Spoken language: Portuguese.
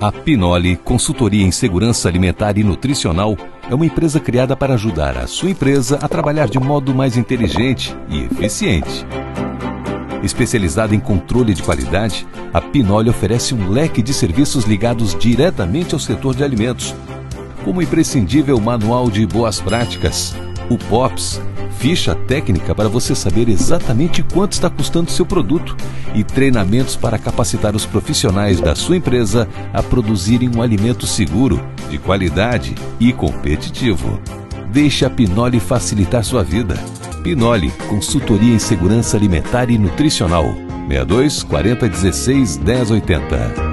A Pinoli Consultoria em Segurança Alimentar e Nutricional é uma empresa criada para ajudar a sua empresa a trabalhar de modo mais inteligente e eficiente. Especializada em controle de qualidade, a Pinoli oferece um leque de serviços ligados diretamente ao setor de alimentos, como o imprescindível Manual de Boas Práticas, o POPS, ficha técnica para você saber exatamente quanto está custando seu produto e treinamentos para capacitar os profissionais da sua empresa a produzirem um alimento seguro, de qualidade e competitivo. Deixe a Pinoli facilitar sua vida. Pinoli, consultoria em segurança alimentar e nutricional. 62 40 16 10 80.